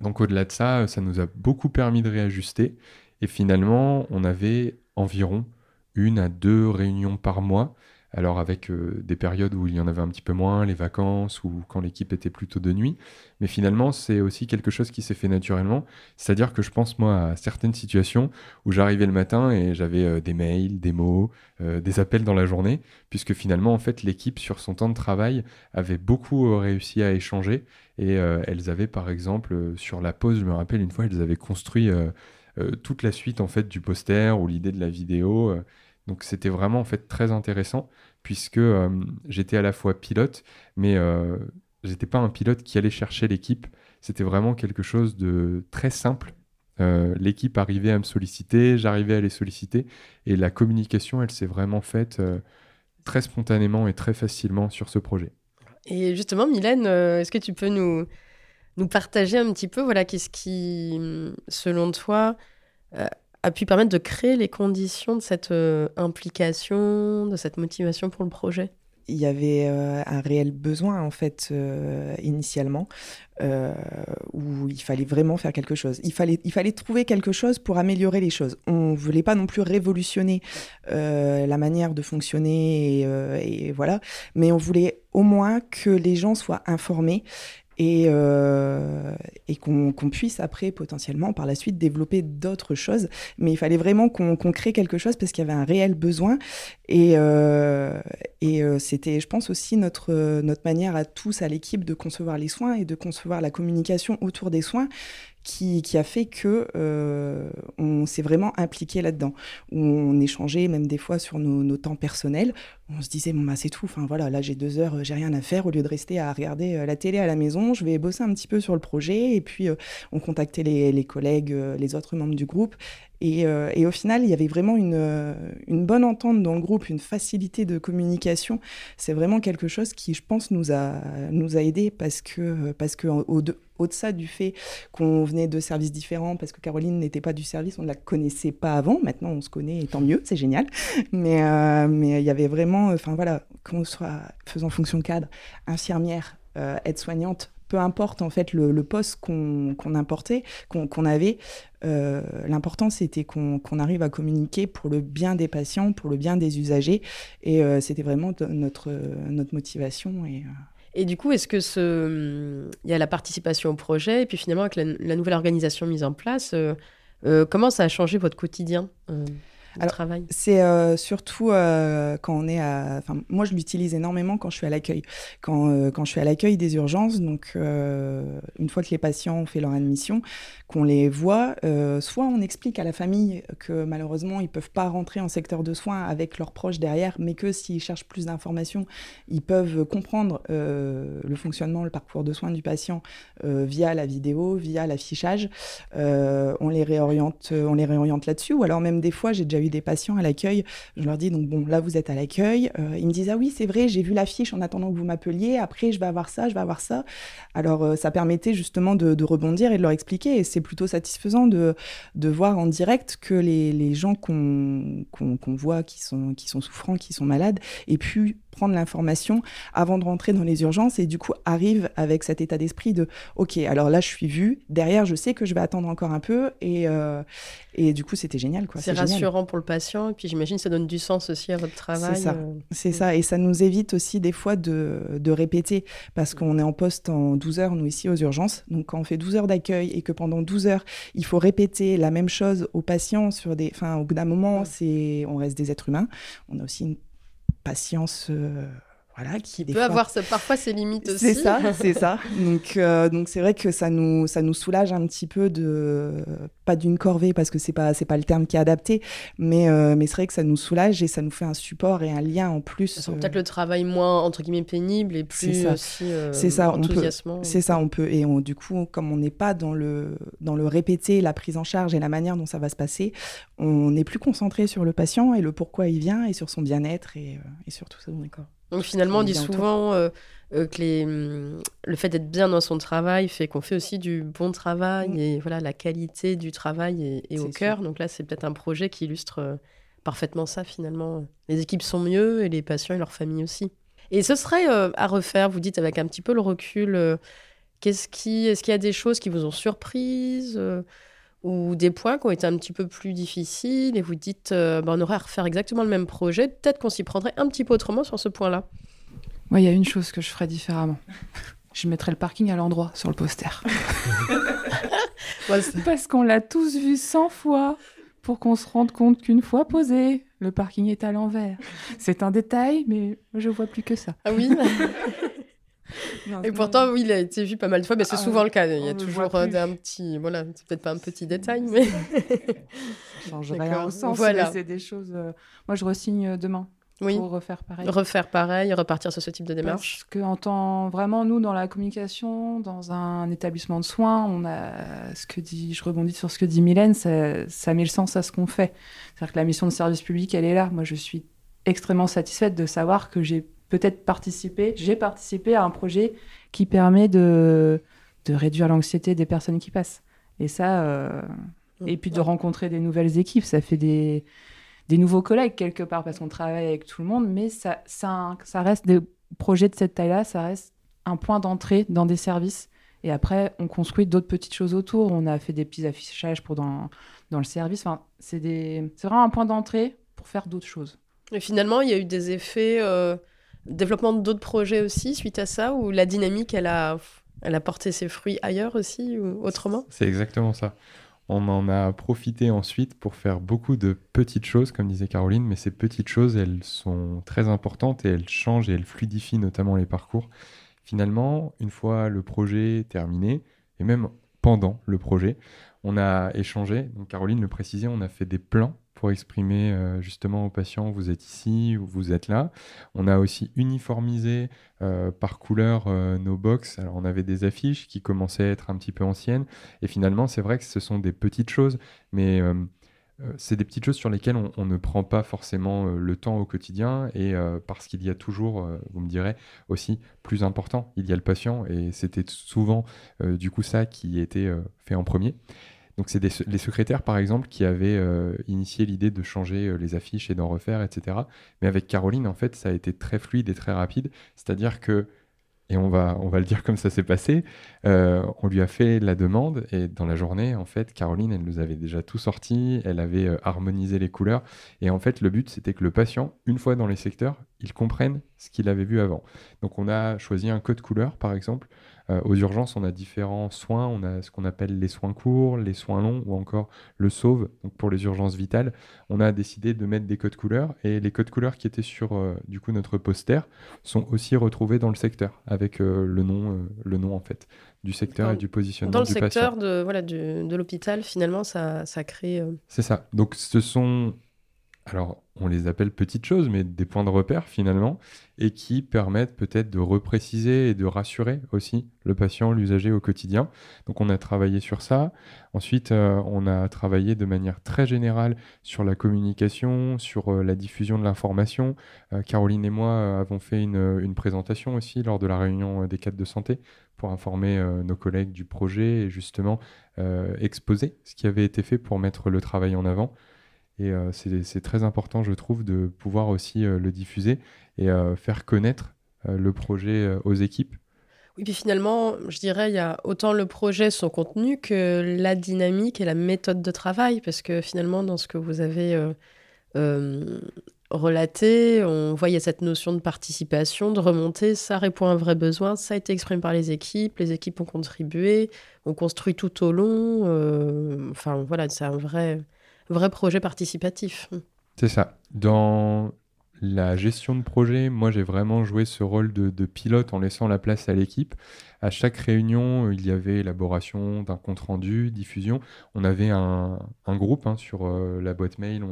Speaker 2: Donc au-delà de ça, ça nous a beaucoup permis de réajuster Et finalement, on avait environ une à deux réunions par mois alors avec euh, des périodes où il y en avait un petit peu moins, les vacances ou quand l'équipe était plutôt de nuit. Mais finalement, c'est aussi quelque chose qui s'est fait naturellement. C'est-à-dire que je pense, moi, à certaines situations où j'arrivais le matin et j'avais euh, des mails, des mots, euh, des appels dans la journée, puisque finalement, en fait, l'équipe, sur son temps de travail, avait beaucoup réussi à échanger. Et elles avaient, par exemple, sur la pause, je me rappelle, une fois, elles avaient construit... toute la suite en fait du poster ou l'idée de la vidéo donc c'était vraiment en fait très intéressant puisque euh, j'étais à la fois pilote, mais euh, j'étais pas un pilote qui allait chercher l'équipe. C'était vraiment quelque chose de très simple. Euh, l'équipe arrivait à me solliciter, j'arrivais à les solliciter, et la communication, elle s'est vraiment faite très spontanément et très facilement sur ce projet.
Speaker 1: Et justement, Mylène, est-ce que tu peux nous, nous partager un petit peu, voilà, qu'est-ce qui, selon toi, a pu permettre de créer les conditions de cette euh, implication, de cette motivation pour le projet?
Speaker 4: Il y avait euh, un réel besoin en fait euh, initialement où il fallait vraiment faire quelque chose. Il fallait, il fallait trouver quelque chose pour améliorer les choses. On voulait pas non plus révolutionner la manière de fonctionner et, voilà, mais on voulait au moins que les gens soient informés et, euh, et qu'on puisse après potentiellement par la suite développer d'autres choses. Mais il fallait vraiment qu'on crée quelque chose parce qu'il y avait un réel besoin. Et, euh, et euh, c'était, je pense, aussi notre, notre manière à tous, à l'équipe, de concevoir les soins et de concevoir la communication autour des soins qui, a fait que euh, on s'est vraiment impliqué là-dedans. On échangeait même des fois sur nos, temps personnels. On se disait bon bah c'est tout. Enfin voilà, là j'ai deux heures, j'ai rien à faire. Au lieu de rester à regarder euh, la télé à la maison, je vais bosser un petit peu sur le projet. Et puis euh, on contactait les collègues, les autres membres du groupe. Et, et, au final, il y avait vraiment une, une, bonne entente dans le groupe, une facilité de communication. C'est vraiment quelque chose qui, je pense, nous a, nous aidés parce que, parce que au, au-delà du fait qu'on venait de services différents, parce que Caroline n'était pas du service, on ne la connaissait pas avant. Maintenant, on se connaît, et tant mieux, c'est génial. Mais euh, il y avait vraiment, enfin voilà, qu'on soit faisant fonction cadre, infirmière, euh, aide-soignante, peu importe en fait le, poste qu'on importait, qu'on avait, euh, l'important c'était qu'on arrive à communiquer pour le bien des patients, pour le bien des usagers, et c'était vraiment notre, notre motivation. Et,
Speaker 1: et du coup, est-ce que ce... il y a la participation au projet, et puis finalement, avec la, nouvelle organisation mise en place, euh, euh, comment ça a changé votre quotidien euh travail
Speaker 4: C'est euh, surtout euh, quand on est à. Enfin, moi, je l'utilise énormément quand je suis à l'accueil. Quand, euh, quand je suis à l'accueil des urgences, donc une fois que les patients ont fait leur admission, qu'on les voit, soit on explique à la famille que malheureusement, ils peuvent pas rentrer en secteur de soins avec leurs proches derrière, mais que s'ils cherchent plus d'informations, ils peuvent comprendre le fonctionnement, le parcours de soins du patient via la vidéo, via l'affichage. on les réoriente, on les réoriente là-dessus. Ou alors même des fois, j'ai déjà eu des patients à l'accueil. Je leur dis donc bon, là vous êtes à l'accueil. Euh, ils me disent ah oui c'est vrai, j'ai vu l'affiche en attendant que vous m'appeliez. Après je vais avoir ça, je vais avoir ça. Alors euh, ça permettait justement de, rebondir et de leur expliquer. Et c'est plutôt satisfaisant de, voir en direct que les, gens qu'on voit qui sont qui sont souffrants, qui sont malades, et puis prendre l'information avant de rentrer dans les urgences et du coup arrive avec cet état d'esprit de ok alors là je suis vue derrière je sais que je vais attendre encore un peu et, euh, et du coup c'était génial quoi
Speaker 1: c'est rassurant pour le patient et puis j'imagine ça donne du sens aussi à votre travail
Speaker 4: c'est ça euh, c'est mm. ça et ça nous évite aussi des fois de, de répéter parce qu'on est en poste en 12 heures nous ici aux urgences. Donc quand on fait 12 heures d'accueil et que pendant 12 heures il faut répéter la même chose aux patients sur des enfin au bout d'un moment c'est on reste des êtres humains. On a aussi une patience. Euh, voilà,
Speaker 1: qui, peut avoir parfois ses limites aussi.
Speaker 4: C'est ça, c'est ça. Donc, euh, donc c'est vrai que ça nous, ça nous soulage un petit peu de, pas d'une corvée parce que c'est pas, c'est pas le terme qui est adapté, mais, euh, mais c'est vrai que ça nous soulage et ça nous fait un support et un lien en plus.
Speaker 1: C'est peut-être le travail moins entre guillemets pénible et plus aussi c'est ça,
Speaker 4: enthousiasmant. C'est ça, on peut et on, du coup, comme on n'est pas dans le, dans le répéter, la prise en charge et la manière dont ça va se passer, on est plus concentré sur le patient et le pourquoi il vient et sur son bien-être et, et sur tout ça. D'accord.
Speaker 1: Donc finalement, on dit souvent euh, euh, que les, hum, le fait d'être bien dans son travail fait qu'on fait aussi du bon travail mm. et voilà la qualité du travail est, au cœur. Donc là, c'est peut-être un projet qui illustre euh, parfaitement ça finalement. Les équipes sont mieux et les patients et leurs familles aussi. Et ce serait à refaire, vous dites avec un petit peu le recul, qu'est-ce qui, est-ce qu'il y a des choses qui vous ont surprise ou des points qui ont été un petit peu plus difficiles et vous dites bah, on aurait à refaire exactement le même projet, peut-être qu'on s'y prendrait un petit peu autrement sur ce point-là
Speaker 3: Moi, il y a une chose que je ferais différemment. Je mettrais le parking à l'endroit sur le poster. Parce qu'on l'a tous vu 100 fois pour qu'on se rende compte qu'une fois posé, le parking est à l'envers. C'est un détail, mais je vois plus que ça.
Speaker 1: Ah oui Et pourtant, oui, il a été vu pas mal de fois, mais c'est ah, souvent le cas. Il y a toujours euh, un petit. Voilà, c'est peut-être pas un petit détail, mais.
Speaker 3: changerait un sens, voilà. c'est des choses. Euh, moi, je resigne demain oui. pour refaire pareil.
Speaker 1: Refaire pareil, repartir sur ce type de démarche.
Speaker 3: Parce qu'en tant vraiment nous dans la communication, dans un établissement de soins, on a ce que dit, je rebondis sur ce que dit Mylène, ça, ça met le sens à ce qu'on fait. C'est-à-dire que la mission de service public, elle est là. Moi, je suis extrêmement satisfaite de savoir que j'ai peut-être participé, j'ai participé à un projet qui permet de, de réduire l'anxiété des personnes qui passent. Et ça, euh, et puis de rencontrer des nouvelles équipes, ça fait des des nouveaux collègues quelque part parce qu'on travaille avec tout le monde, mais ça, ça, ça reste des projets de cette taille-là, ça reste un point d'entrée dans des services. Et après, on construit d'autres petites choses autour. On a fait des petits affichages pour dans, dans le service. Enfin, c'est des... vraiment un point d'entrée pour faire d'autres choses.
Speaker 1: Et finalement, il y a eu des effets, euh, développement d'autres projets aussi suite à ça, où la dynamique, elle a, elle a porté ses fruits ailleurs aussi, ou autrement?
Speaker 2: C'est exactement ça. On en a profité ensuite pour faire beaucoup de petites choses, comme disait Caroline, mais ces petites choses, elles sont très importantes et elles changent et elles fluidifient notamment les parcours. Finalement, une fois le projet terminé, et même pendant le projet, on a échangé, Caroline le précisait, on a fait des plans pour exprimer euh, justement aux patients, vous êtes ici ou vous êtes là. On a aussi uniformisé euh, par couleur euh, nos box. Alors on avait des affiches qui commençaient à être un petit peu anciennes. Et finalement, c'est vrai que ce sont des petites choses, mais c'est des petites choses sur lesquelles on, ne prend pas forcément le temps au quotidien et parce qu'il y a toujours, vous me direz, aussi plus important, il y a le patient et c'était souvent du coup ça qui était fait en premier. Donc c'est les secrétaires par exemple qui avaient euh, initié l'idée de changer euh, les affiches et d'en refaire, etc. Mais avec Caroline, en fait, ça a été très fluide et très rapide. C'est-à-dire que, et on va, le dire comme ça s'est passé, euh, on lui a fait la demande et dans la journée, en fait, Caroline, elle nous avait déjà tout sorti, elle avait harmonisé les couleurs. Et en fait, le but, c'était que le patient, une fois dans les secteurs, il comprenne ce qu'il avait vu avant. Donc on a choisi un code couleur, par exemple, aux urgences, on a différents soins. On a ce qu'on appelle les soins courts, les soins longs ou encore le sauve. Donc pour les urgences vitales, on a décidé de mettre des codes couleurs et les codes couleurs qui étaient sur euh, du coup notre poster sont aussi retrouvés dans le secteur avec euh, le nom, le nom en fait du secteur et du positionnement
Speaker 1: dans le
Speaker 2: secteur
Speaker 1: de voilà de l'hôpital finalement ça ça crée.
Speaker 2: C'est ça. Donc ce sont alors on les appelle petites choses, mais des points de repère finalement, et qui permettent peut-être de repréciser et de rassurer aussi le patient, l'usager au quotidien. Donc on a travaillé sur ça. Ensuite, euh, on a travaillé de manière très générale sur la communication, sur euh, la diffusion de l'information. Euh, Caroline et moi avons fait une, une, présentation aussi lors de la réunion des cadres de santé pour informer nos collègues du projet et justement exposer ce qui avait été fait pour mettre le travail en avant. Et euh, c'est très important, je trouve, de pouvoir aussi euh, le diffuser et euh, faire connaître le projet aux équipes.
Speaker 1: Oui, puis finalement, je dirais, il y a autant le projet, son contenu, que la dynamique et la méthode de travail, parce que finalement, dans ce que vous avez relaté, on voyait cette notion de participation, de remontée, ça répond à un vrai besoin, ça a été exprimé par les équipes, les équipes ont contribué, on construit tout au long, enfin voilà, c'est un vrai vrai projet participatif.
Speaker 2: C'est ça. Dans la gestion de projet, moi j'ai vraiment joué ce rôle de, pilote en laissant la place à l'équipe. À chaque réunion, il y avait élaboration d'un compte rendu, diffusion. On avait un, groupe hein, sur euh, la boîte mail.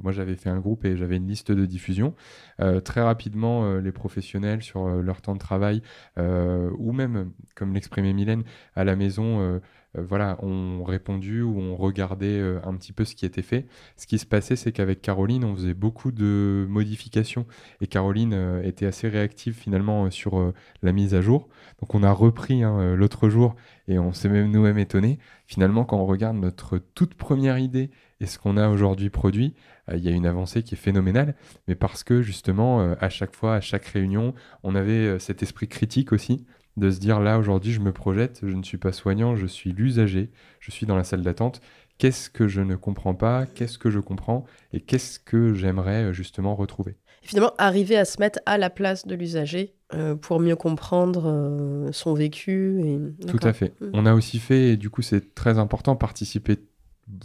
Speaker 2: moi j'avais fait un groupe et j'avais une liste de diffusion. Euh, très rapidement, euh, les professionnels sur leur temps de travail, ou même, comme l'exprimait Mylène, à la maison, euh, voilà, ont répondu ou ont regardé euh, un petit peu ce qui était fait. Ce qui se passait, c'est qu'avec Caroline, on faisait beaucoup de modifications et Caroline euh, était assez réactive finalement sur la mise à jour. Donc on a repris hein, l'autre jour et on s'est même nous-mêmes étonné. Finalement, quand on regarde notre toute première idée et ce qu'on a aujourd'hui produit, il y a une avancée qui est phénoménale, mais parce que justement, à chaque fois, à chaque réunion, on avait cet esprit critique aussi de se dire là aujourd'hui je me projette, je ne suis pas soignant, je suis l'usager, je suis dans la salle d'attente. qu'est-ce que je ne comprends pas, qu'est-ce que je comprends et qu'est-ce que j'aimerais euh, justement retrouver?
Speaker 1: finalement, arriver à se mettre à la place de l'usager euh, pour mieux comprendre euh, son vécu. Et...
Speaker 2: Tout à fait.
Speaker 1: Mm.
Speaker 2: On a aussi fait, et du coup c'est très important, participer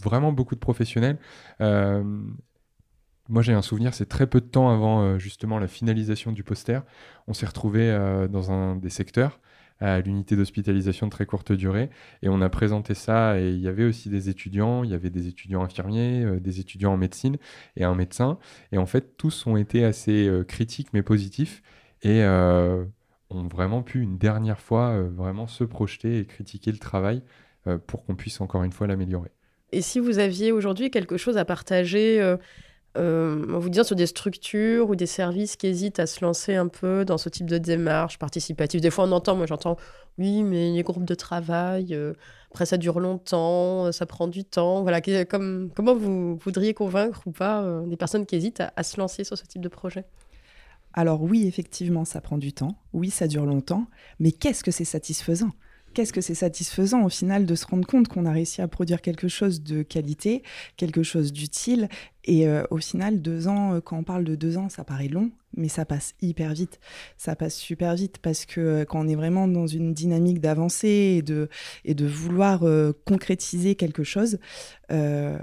Speaker 2: vraiment beaucoup de professionnels. Euh, moi j'ai un souvenir, c'est très peu de temps avant euh, justement la finalisation du poster. On s'est retrouvé euh, dans un des secteurs à l'unité d'hospitalisation de très courte durée. Et on a présenté ça, et il y avait aussi des étudiants, il y avait des étudiants infirmiers, euh, des étudiants en médecine et un médecin. Et en fait, tous ont été assez critiques, mais positifs, et ont vraiment pu, une dernière fois, vraiment se projeter et critiquer le travail pour qu'on puisse encore une fois l'améliorer.
Speaker 1: Et si vous aviez aujourd'hui quelque chose à partager, euh, euh, en vous disant sur des structures ou des services qui hésitent à se lancer un peu dans ce type de démarche participative. Des fois, on entend, moi j'entends, oui, mais les groupes de travail, euh, après ça dure longtemps, euh, ça prend du temps. Voilà, comment vous voudriez convaincre ou pas des personnes qui hésitent à se lancer sur ce type de projet?
Speaker 4: Alors oui, effectivement, ça prend du temps. Oui, ça dure longtemps. Mais qu'est-ce que c'est satisfaisant? Qu'est-ce que c'est satisfaisant au final de se rendre compte qu'on a réussi à produire quelque chose de qualité, quelque chose d'utile. Et euh, au final, deux ans, euh, quand on parle de deux ans, ça paraît long, mais ça passe hyper vite. Ça passe super vite parce que euh, quand on est vraiment dans une dynamique d'avancée et de, et de vouloir concrétiser quelque chose, le,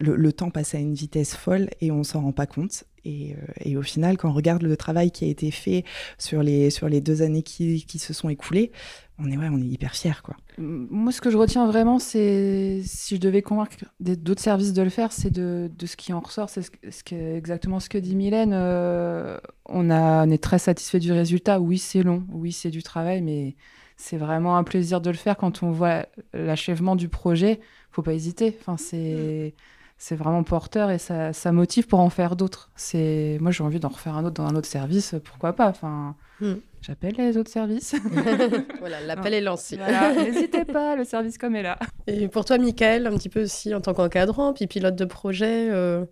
Speaker 4: le temps passe à une vitesse folle et on s'en rend pas compte. Et, et au final, quand on regarde le travail qui a été fait sur les, sur les deux années qui, qui se sont écoulées, on est, ouais, on est hyper fiers. Quoi.
Speaker 3: Moi, ce que je retiens vraiment, c'est si je devais convaincre d'autres services de le faire, c'est de, de ce qui en ressort. C'est ce, que- ce que- exactement ce que dit Mylène. Euh, on, a, on est très satisfait du résultat. Oui, c'est long. Oui, c'est du travail, mais c'est vraiment un plaisir de le faire quand on voit l'achèvement du projet. Faut pas hésiter. Enfin, c'est. C'est vraiment porteur et ça, ça motive pour en faire d'autres. C'est moi j'ai envie d'en refaire un autre dans un autre service, pourquoi pas. Enfin,
Speaker 1: Hmm.
Speaker 3: j'appelle les autres services.
Speaker 1: Voilà, l'appel est lancé.
Speaker 3: Voilà, n'hésitez pas, le service comme est là.
Speaker 1: Et pour toi, Michael, un petit peu aussi en tant qu'encadrant, puis pilote de projet, euh,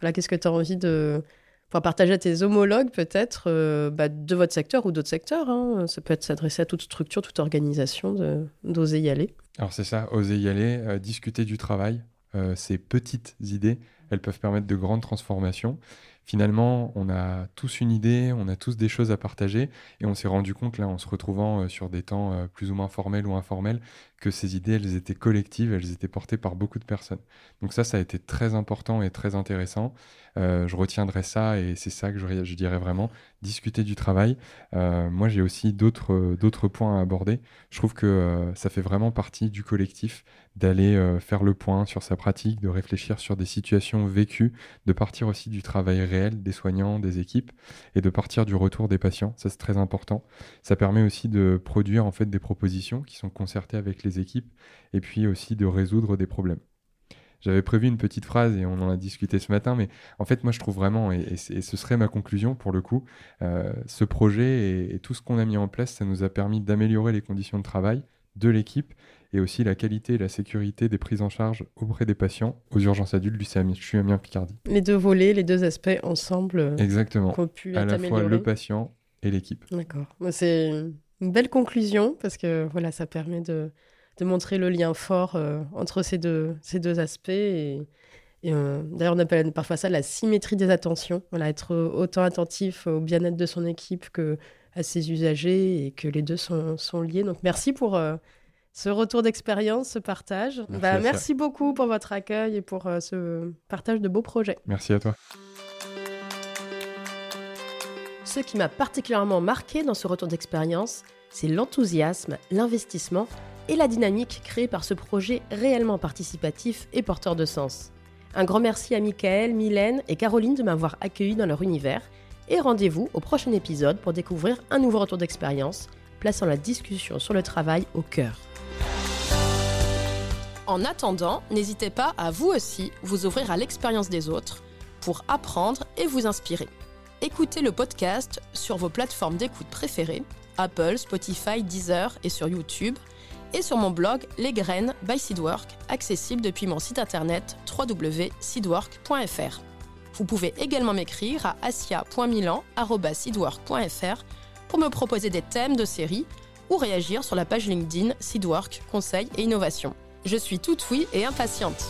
Speaker 1: voilà, qu'est-ce que tu as envie de pouvoir partager à tes homologues, peut-être, euh, bah, de votre secteur ou d'autres secteurs hein. Ça peut être s'adresser à toute structure, toute organisation, d'oser y aller.
Speaker 2: Alors c'est ça, oser y aller, euh, discuter du travail. Euh, ces petites idées, elles peuvent permettre de grandes transformations. Finalement, on a tous une idée, on a tous des choses à partager, et on s'est rendu compte, là, en se retrouvant euh, sur des temps euh, plus ou moins formels ou informels, que ces idées, elles étaient collectives, elles étaient portées par beaucoup de personnes. Donc ça, ça a été très important et très intéressant. Euh, je retiendrai ça, et c'est ça que je, dirais vraiment, discuter du travail. Euh, moi, j'ai aussi d'autres points à aborder. Je trouve que euh, ça fait vraiment partie du collectif d'aller faire le point sur sa pratique, de réfléchir sur des situations vécues, de partir aussi du travail réel des soignants, des équipes, et de partir du retour des patients. Ça, c'est très important. Ça permet aussi de produire en fait des propositions qui sont concertées avec les équipes, et puis aussi de résoudre des problèmes. J'avais prévu une petite phrase et on en a discuté ce matin, mais en fait, moi, je trouve vraiment, et, ce serait ma conclusion pour le coup, euh, ce projet et, et tout ce qu'on a mis en place, ça nous a permis d'améliorer les conditions de travail de l'équipe et aussi la qualité et la sécurité des prises en charge auprès des patients aux urgences adultes du CHU Amiens Picardie.
Speaker 1: Les deux volets, les deux aspects ensemble euh,
Speaker 2: Exactement.
Speaker 1: pu
Speaker 2: À la fois le patient et l'équipe.
Speaker 1: D'accord. C'est une belle conclusion parce que voilà, ça permet de, de montrer le lien fort euh, entre ces deux, ces deux aspects. Et, et, euh, D'ailleurs, on appelle parfois ça la symétrie des attentions. Voilà, être autant attentif au bien-être de son équipe que à ses usagers et que les deux sont, sont liés. Donc, merci pour euh, ce retour d'expérience, ce partage.
Speaker 2: Merci
Speaker 1: Bah, merci beaucoup pour votre accueil et pour euh, ce partage de beaux projets.
Speaker 2: Merci à toi.
Speaker 1: Ce qui m'a particulièrement marqué dans ce retour d'expérience, c'est l'enthousiasme, l'investissement et la dynamique créée par ce projet réellement participatif et porteur de sens. Un grand merci à Michael, Mylène et Caroline de m'avoir accueilli dans leur univers et rendez-vous au prochain épisode pour découvrir un nouveau retour d'expérience, plaçant la discussion sur le travail au cœur. En attendant, n'hésitez pas à vous aussi vous ouvrir à l'expérience des autres pour apprendre et vous inspirer. Écoutez le podcast sur vos plateformes d'écoute préférées, Apple, Spotify, Deezer et sur YouTube, et sur mon blog Les Graines by Seedwork, accessible depuis mon site internet www.seedwork.fr. Vous pouvez également m'écrire à asia.milan.seedwork.fr pour me proposer des thèmes de série ou réagir sur la page LinkedIn Seedwork Conseil et Innovation. Je suis toute oui et impatiente.